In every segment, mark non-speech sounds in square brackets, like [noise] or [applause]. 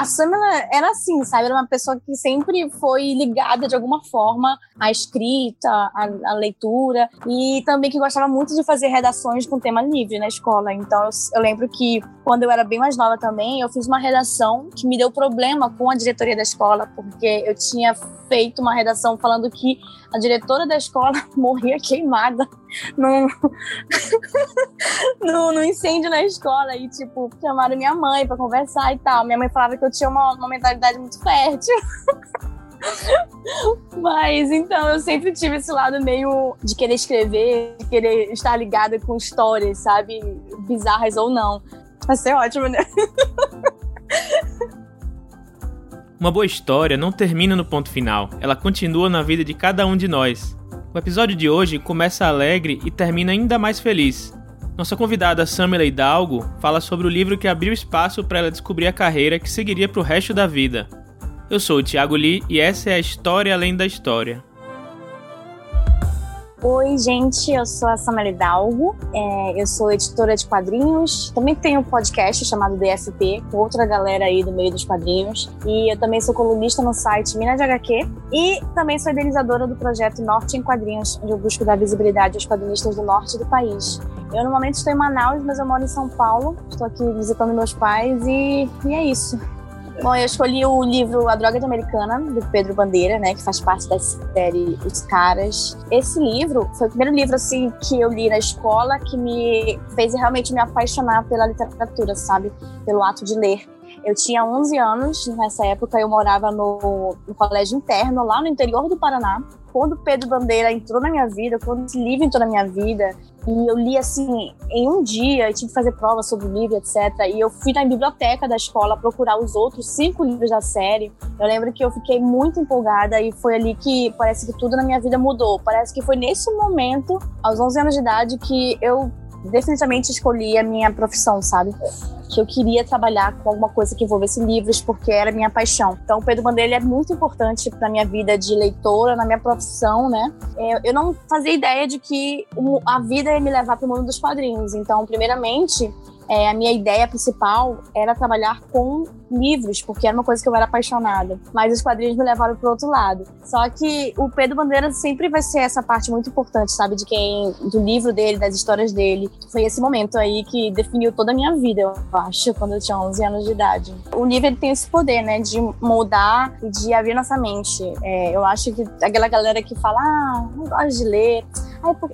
a Samela era assim, sabe? Era uma pessoa que sempre foi ligada de alguma forma à escrita, à, à leitura, e também que gostava muito de fazer redações com tema livre na escola. Então eu, eu lembro que quando eu era bem mais nova também, eu fiz uma redação que me deu problema com a diretoria da escola, porque eu tinha feito uma redação falando que a diretora da escola [laughs] morria queimada num, [laughs] no, no incêndio na escola e, tipo, chamaram minha mãe para conversar e tal. Minha mãe falava que eu tinha uma, uma mentalidade muito fértil. [laughs] Mas então eu sempre tive esse lado meio de querer escrever, de querer estar ligada com histórias, sabe? Bizarras ou não. Vai ser ótimo, né? Uma boa história não termina no ponto final, ela continua na vida de cada um de nós. O episódio de hoje começa alegre e termina ainda mais feliz. Nossa convidada Samela Hidalgo fala sobre o livro que abriu espaço para ela descobrir a carreira que seguiria para o resto da vida. Eu sou o Thiago Lee e essa é a História Além da História. Oi, gente, eu sou a Samela Hidalgo, é, eu sou editora de quadrinhos, também tenho um podcast chamado DFP, com outra galera aí do meio dos quadrinhos, e eu também sou colunista no site Minas de HQ, e também sou idealizadora do projeto Norte em Quadrinhos, onde eu busco dar visibilidade aos quadrinistas do norte do país. Eu normalmente estou em Manaus, mas eu moro em São Paulo, estou aqui visitando meus pais, e, e é isso. Bom, eu escolhi o livro A Droga de Americana, do Pedro Bandeira, né, que faz parte da série Os Caras. Esse livro foi o primeiro livro, assim, que eu li na escola que me fez realmente me apaixonar pela literatura, sabe? Pelo ato de ler. Eu tinha 11 anos, nessa época eu morava no, no colégio interno, lá no interior do Paraná. Quando Pedro Bandeira entrou na minha vida, quando esse livro entrou na minha vida, e eu li assim em um dia, eu tive que fazer prova sobre o livro, etc. E eu fui na biblioteca da escola procurar os outros cinco livros da série. Eu lembro que eu fiquei muito empolgada e foi ali que parece que tudo na minha vida mudou. Parece que foi nesse momento, aos 11 anos de idade, que eu definitivamente escolhi a minha profissão, sabe? Que eu queria trabalhar com alguma coisa que envolvesse livros, porque era minha paixão. Então, o Pedro Bandeira é muito importante para minha vida de leitora, na minha profissão, né? É, eu não fazia ideia de que a vida ia me levar para o mundo dos quadrinhos. Então, primeiramente, é, a minha ideia principal era trabalhar com livros, porque era uma coisa que eu era apaixonada. Mas os quadrinhos me levaram para outro lado. Só que o Pedro Bandeira sempre vai ser essa parte muito importante, sabe? De quem. do livro dele, das histórias dele. Foi esse momento aí que definiu toda a minha vida, eu acho, quando eu tinha 11 anos de idade. O livro ele tem esse poder, né? De moldar e de abrir nossa mente. É, eu acho que aquela galera que fala, ah, não gosto de ler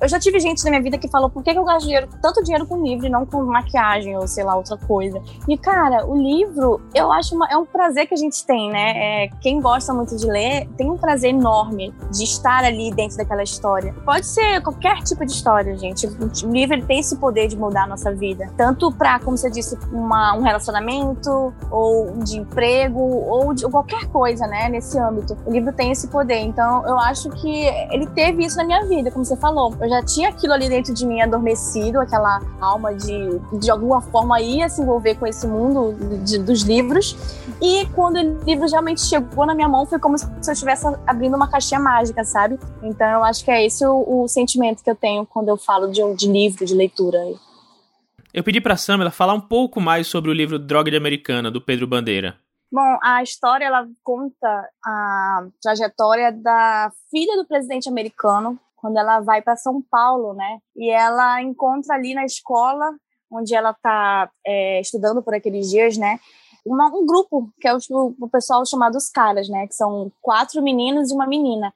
eu já tive gente na minha vida que falou por que, eu gasto dinheiro, tanto dinheiro com livro e não com maquiagem ou sei lá, outra coisa. E, cara, o livro, eu acho uma, é um prazer que a gente tem, né? É, quem gosta muito de ler tem um prazer enorme de estar ali dentro daquela história. Pode ser qualquer tipo de história, gente. O livro tem esse poder de mudar a nossa vida. Tanto pra, como você disse, uma, um relacionamento, ou de emprego, ou de ou qualquer coisa, né? Nesse âmbito. O livro tem esse poder. Então, eu acho que ele teve isso na minha vida, como você falou. Eu já tinha aquilo ali dentro de mim adormecido, aquela alma de, de alguma forma, ia se envolver com esse mundo de, dos livros. E quando o livro realmente chegou na minha mão, foi como se eu estivesse abrindo uma caixinha mágica, sabe? Então eu acho que é esse o, o sentimento que eu tenho quando eu falo de, de livro, de leitura. Eu pedi para Samela falar um pouco mais sobre o livro Droga de Americana, do Pedro Bandeira. Bom, a história ela conta a trajetória da filha do presidente americano, quando ela vai para São Paulo, né? E ela encontra ali na escola onde ela está é, estudando por aqueles dias, né? Uma, um grupo que é o, o pessoal chamado os caras, né? Que são quatro meninos e uma menina.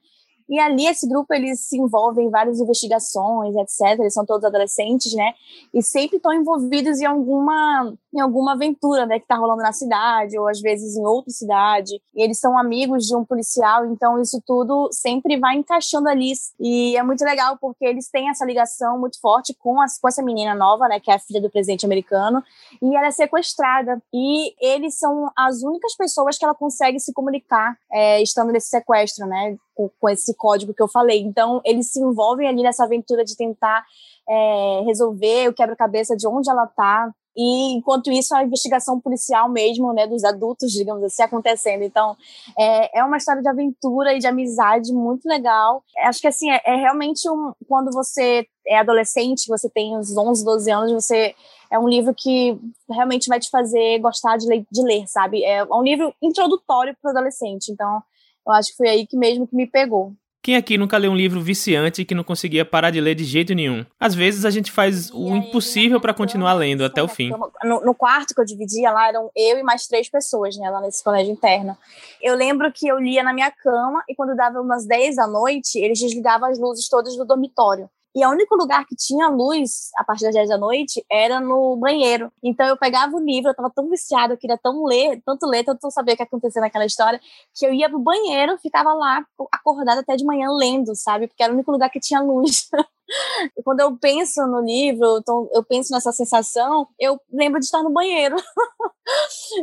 E ali esse grupo eles se envolvem em várias investigações, etc. Eles são todos adolescentes, né? E sempre estão envolvidos em alguma em alguma aventura, né, que tá rolando na cidade ou às vezes em outra cidade. E eles são amigos de um policial, então isso tudo sempre vai encaixando ali. E é muito legal porque eles têm essa ligação muito forte com, as, com essa menina nova, né, que é a filha do presidente americano, e ela é sequestrada. E eles são as únicas pessoas que ela consegue se comunicar é, estando nesse sequestro, né? Com, esse código que eu falei. Então, eles se envolvem ali nessa aventura de tentar é, resolver o quebra-cabeça de onde ela tá. e enquanto isso a investigação policial mesmo, né, dos adultos, digamos assim, acontecendo. Então, é, é uma história de aventura e de amizade muito legal. Acho que assim, é, é realmente um, quando você é adolescente, você tem uns 11, 12 anos, você é um livro que realmente vai te fazer gostar de ler, de ler sabe? É um livro introdutório para o adolescente. Então, eu acho que foi aí que mesmo que me pegou. Quem aqui nunca leu um livro viciante que não conseguia parar de ler de jeito nenhum? Às vezes a gente faz o impossível para continuar lendo até o fim. No, no, quarto que eu dividia lá eram eu e mais três pessoas, né, lá nesse colégio interno. Eu lembro que eu lia na minha cama e quando dava umas 10 da noite, eles desligavam as luzes todas do dormitório. E o único lugar que tinha luz a partir das 10 da noite era no banheiro. Então eu pegava o livro, eu tava tão viciada, eu queria tão ler, tanto ler, tanto saber o que acontecia naquela história, que eu ia pro banheiro, ficava lá acordada até de manhã lendo, sabe? Porque era o único lugar que tinha luz. [laughs] Quando eu penso no livro, então eu penso nessa sensação, eu lembro de estar no banheiro. [laughs]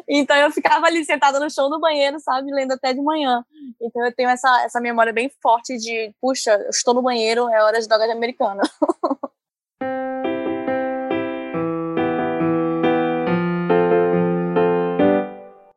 então eu ficava ali sentada no chão do banheiro, sabe, lendo até de manhã. Então eu tenho essa, essa memória bem forte de, puxa, eu estou no banheiro, é hora de droga de americana. [laughs]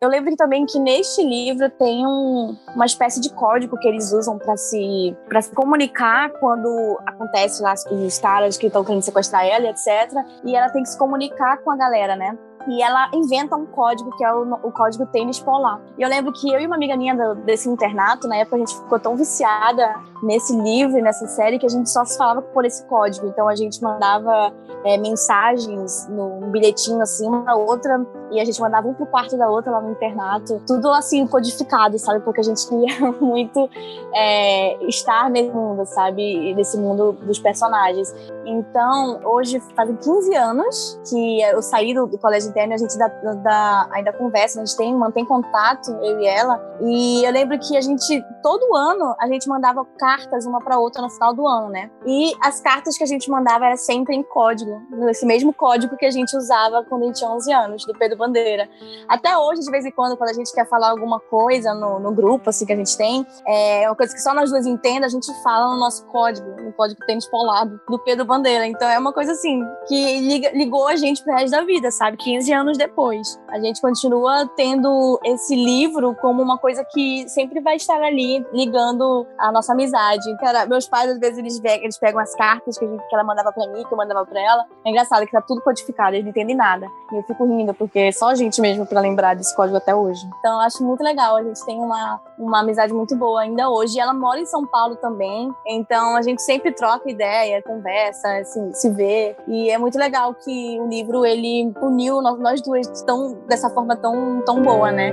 Eu lembro também que neste livro tem um, uma espécie de código que eles usam para se, se comunicar quando acontece lá os caras que estão querendo sequestrar ela, etc. E ela tem que se comunicar com a galera, né? E ela inventa um código que é o, o, código tênis polar. E eu lembro que eu e uma amiga minha do, desse internato, na época a gente ficou tão viciada nesse livro nessa série que a gente só se falava por esse código. Então a gente mandava é, mensagens no um bilhetinho assim uma pra outra e a gente mandava um pro quarto da outra lá no internato. Tudo assim codificado, sabe? Porque a gente queria [laughs] muito é, estar nesse mundo, sabe? Nesse mundo dos personagens. Então hoje fazem 15 anos que eu saí do, do colégio interna, a gente dá, dá, ainda conversa, a gente tem, mantém contato, eu e ela. E eu lembro que a gente, todo ano, a gente mandava cartas uma para outra no final do ano, né? E as cartas que a gente mandava era sempre em código, nesse mesmo código que a gente usava quando a gente tinha 11 anos, do Pedro Bandeira. Até hoje, de vez em quando, quando a gente quer falar alguma coisa no, no grupo, assim, que a gente tem, é uma coisa que só nós duas entendem, a gente fala no nosso código, no código tênis polado, do Pedro Bandeira. Então é uma coisa assim, que ligou a gente pro resto da vida, sabe? 15 15 anos depois. A gente continua tendo esse livro como uma coisa que sempre vai estar ali ligando a nossa amizade. Cara, meus pais, às vezes, eles, eles pegam as cartas que, gente, que ela mandava pra mim, que eu mandava pra ela. É engraçado que tá tudo codificado, eles não entendem nada. E eu fico rindo, porque é só a gente mesmo pra lembrar desse código até hoje. Então, eu acho muito legal. A gente tem uma, uma amizade muito boa ainda hoje. Ela mora em São Paulo também. Então, a gente sempre troca ideia, conversa, assim, se vê. E é muito legal que o livro, ele uniu nós duas tão, dessa forma tão, tão boa, né?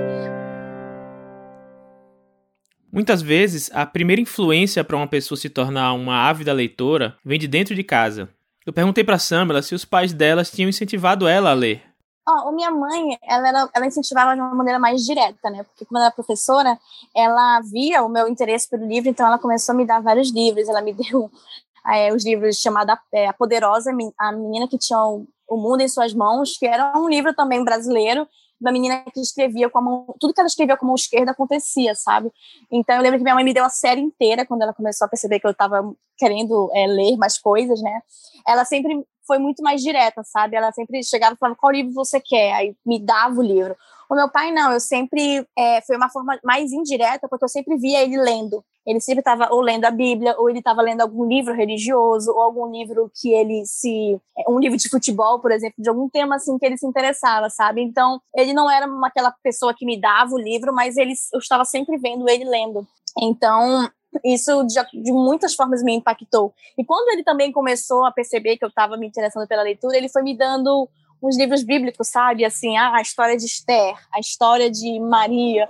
Muitas vezes, a primeira influência para uma pessoa se tornar uma ávida leitora vem de dentro de casa. Eu perguntei para Samela se os pais delas tinham incentivado ela a ler. A minha mãe, ela, era, ela incentivava de uma maneira mais direta, né? Porque como ela era professora, ela via o meu interesse pelo livro, então ela começou a me dar vários livros. Ela me [laughs] deu é, os livros chamados é, A Poderosa, a menina que tinha o, o Mundo em Suas Mãos, que era um livro também brasileiro, da menina que escrevia com a mão, tudo que ela escrevia com a mão esquerda acontecia, sabe? Então eu lembro que minha mãe me deu a série inteira quando ela começou a perceber que eu estava querendo é, ler mais coisas, né? Ela sempre foi muito mais direta, sabe? Ela sempre chegava e falava qual livro você quer, aí me dava o livro. O meu pai não, eu sempre é, foi uma forma mais indireta porque eu sempre via ele lendo. Ele sempre estava ou lendo a Bíblia, ou ele estava lendo algum livro religioso, ou algum livro que ele se. É, um livro de futebol, por exemplo, de algum tema assim que ele se interessava, sabe? Então, ele não era uma, aquela pessoa que me dava o livro, mas ele, eu estava sempre vendo ele lendo. Então, isso de, de, muitas formas me impactou. E quando ele também começou a perceber que eu estava me interessando pela leitura, ele foi me dando uns livros bíblicos, sabe? Assim, ah, a história de Esther, a história de Maria.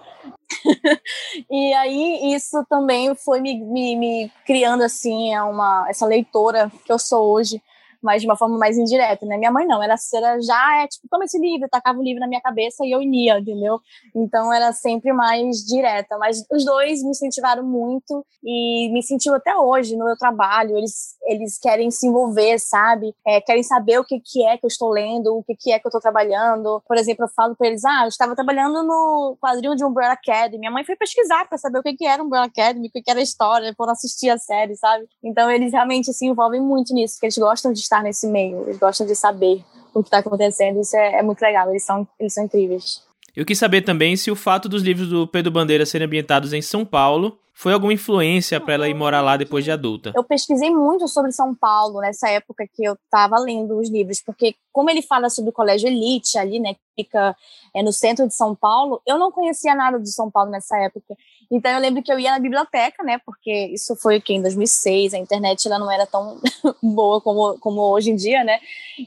[laughs] e aí isso também foi me, me, me criando assim é uma essa leitora que eu sou hoje mas de uma forma mais indireta, né? Minha mãe não, era, era já, é tipo, toma esse livro, tacava o livro na minha cabeça e eu ia, entendeu? Então era sempre mais direta, mas os dois me incentivaram muito e me incentivam até hoje no meu trabalho, eles, eles querem se envolver, sabe? É, querem saber o que, que é que eu estou lendo, o que, que é que eu estou trabalhando. Por exemplo, eu falo para eles, ah, eu estava trabalhando no quadrinho de Umbrella Academy, minha mãe foi pesquisar para saber o que, que era Umbrella Academy, o que, que era a história, foram assistir a série, sabe? Então eles realmente se envolvem muito nisso, porque eles gostam de estar nesse meio, eles gostam de saber o que está acontecendo. Isso é, é, muito legal, eles são, eles são incríveis. Eu quis saber também se o fato dos livros do Pedro Bandeira serem ambientados em São Paulo foi alguma influência para ela ir morar lá depois de adulta? Eu pesquisei muito sobre São Paulo nessa época que eu estava lendo os livros, porque como ele fala sobre o colégio elite ali, né, que fica é, no centro de São Paulo, eu não conhecia nada de São Paulo nessa época. Então eu lembro que eu ia na biblioteca, né, porque isso foi o que em 2006, a internet ela não era tão [laughs] boa como, como hoje em dia, né.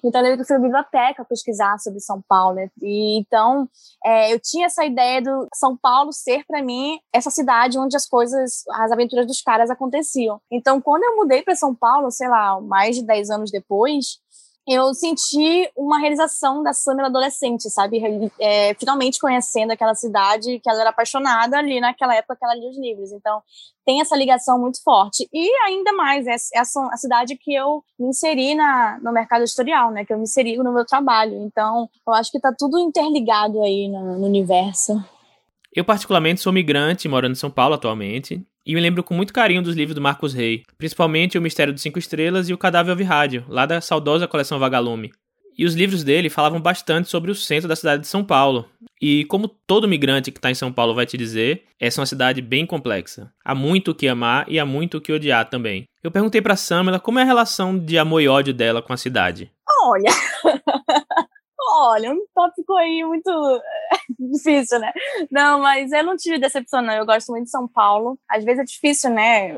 Então eu lembro que eu fui na biblioteca pesquisar sobre São Paulo, né. E então é, eu tinha essa ideia do São Paulo ser para mim essa cidade onde as coisas, as aventuras dos caras aconteciam. Então quando eu mudei para São Paulo, sei lá, mais de 10 anos depois, eu senti uma realização da Samira adolescente, sabe? É, finalmente conhecendo aquela cidade que ela era apaixonada ali naquela época que ela lia os livros. Então, tem essa ligação muito forte. E ainda mais, é, é a cidade que eu me inseri na, no mercado editorial, né? Que eu me inseri no meu trabalho. Então, eu acho que tá tudo interligado aí no, no universo. Eu, particularmente, sou migrante, morando em São Paulo atualmente, e me lembro com muito carinho dos livros do Marcos Rey, principalmente O Mistério dos Cinco Estrelas e O Cadáver ao Rádio, lá da saudosa coleção Vagalume. E os livros dele falavam bastante sobre o centro da cidade de São Paulo. E como todo migrante que está em São Paulo vai te dizer, essa é uma cidade bem complexa. Há muito o que amar e há muito o que odiar também. Eu perguntei para Samela como é a relação de amor e ódio dela com a cidade. Olha, [laughs] Olha, um tópico aí muito [laughs] difícil, né? Não, mas eu não tive decepção, não. Eu gosto muito de São Paulo. Às vezes é difícil, né?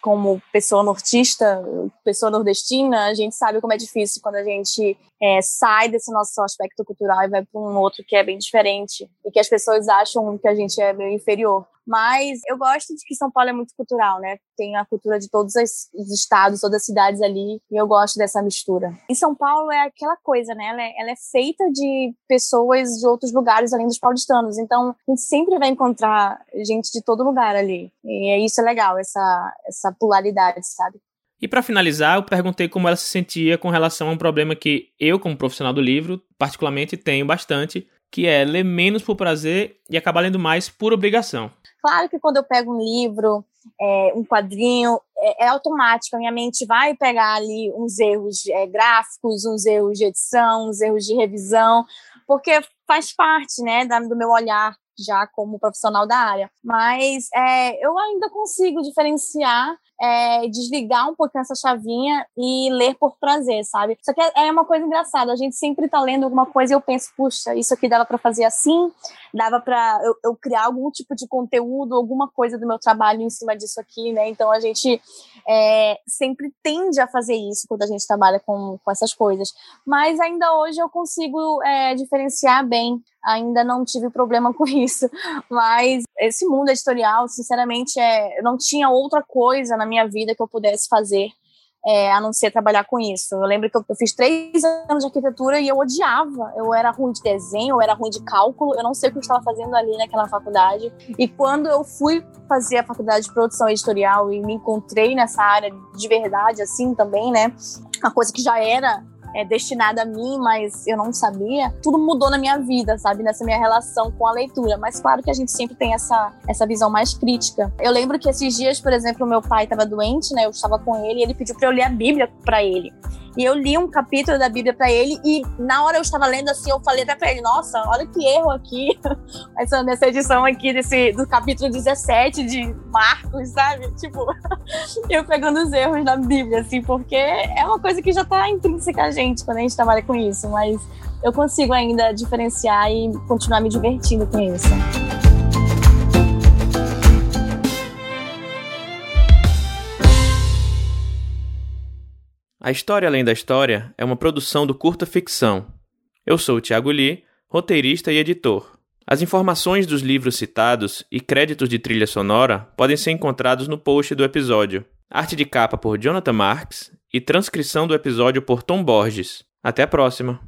Como pessoa nortista, pessoa nordestina, a gente sabe como é difícil quando a gente é, sai desse nosso aspecto cultural e vai para um outro que é bem diferente e que as pessoas acham que a gente é meio inferior. Mas eu gosto de que São Paulo é muito cultural, né? Tem a cultura de todos os estados, todas as cidades ali, e eu gosto dessa mistura. E São Paulo é aquela coisa, né? Ela é, ela é feita de pessoas de outros lugares além dos paulistanos. Então, a gente sempre vai encontrar gente de todo lugar ali. E é isso é legal, essa, essa polaridade, sabe? E para finalizar, eu perguntei como ela se sentia com relação a um problema que eu, como profissional do livro, particularmente tenho bastante, que é ler menos por prazer e acabar lendo mais por obrigação. Claro que quando eu pego um livro, é, um quadrinho, é, é, automático, a minha mente vai pegar ali uns erros é, gráficos, uns erros de edição, uns erros de revisão, porque faz parte né, do meu olhar já como profissional da área. Mas é, eu ainda consigo diferenciar é, desligar um pouquinho essa chavinha e ler por prazer, sabe? Só que é, é uma coisa engraçada, a gente sempre tá lendo alguma coisa e eu penso, puxa, isso aqui dava para fazer assim, dava para eu, eu, criar algum tipo de conteúdo, alguma coisa do meu trabalho em cima disso aqui, né? Então a gente é, sempre tende a fazer isso quando a gente trabalha com, com essas coisas. Mas ainda hoje eu consigo é, diferenciar bem ainda não tive problema [laughs] com isso. Mas esse mundo editorial, sinceramente, é, não tinha outra coisa na minha vida que eu pudesse fazer é, a não ser trabalhar com isso. Eu lembro que eu, eu, fiz três anos de arquitetura e eu odiava. Eu era ruim de desenho, eu era ruim de cálculo, eu não sei o que eu estava fazendo ali naquela faculdade. E quando eu fui fazer a faculdade de produção editorial e me encontrei nessa área de verdade, assim também, né? Uma coisa que já era é, destinada a mim, mas eu não sabia, tudo mudou na minha vida, sabe? Nessa minha relação com a leitura. Mas claro que a gente sempre tem essa, essa visão mais crítica. Eu lembro que esses dias, por exemplo, meu pai estava doente, né? Eu estava com ele e ele pediu para eu ler a Bíblia para ele. E eu li um capítulo da Bíblia para ele e na hora eu estava lendo assim, eu falei até para ele, nossa, olha que erro aqui, [laughs] essa, nessa edição aqui desse, do capítulo 17 de Marcos, sabe? Tipo, [laughs] eu pegando os erros da Bíblia, assim, porque é uma coisa que já está intrínseca a gente quando a gente trabalha com isso, mas eu consigo ainda diferenciar e continuar me divertindo com isso. A História Além da História é uma produção do Curta Ficção. Eu sou o Thiago Lee, roteirista e editor. As informações dos livros citados e créditos de trilha sonora podem ser encontrados no post do episódio. Arte de capa por Jonathan Marks e transcrição do episódio por Tom Borges. Até a próxima!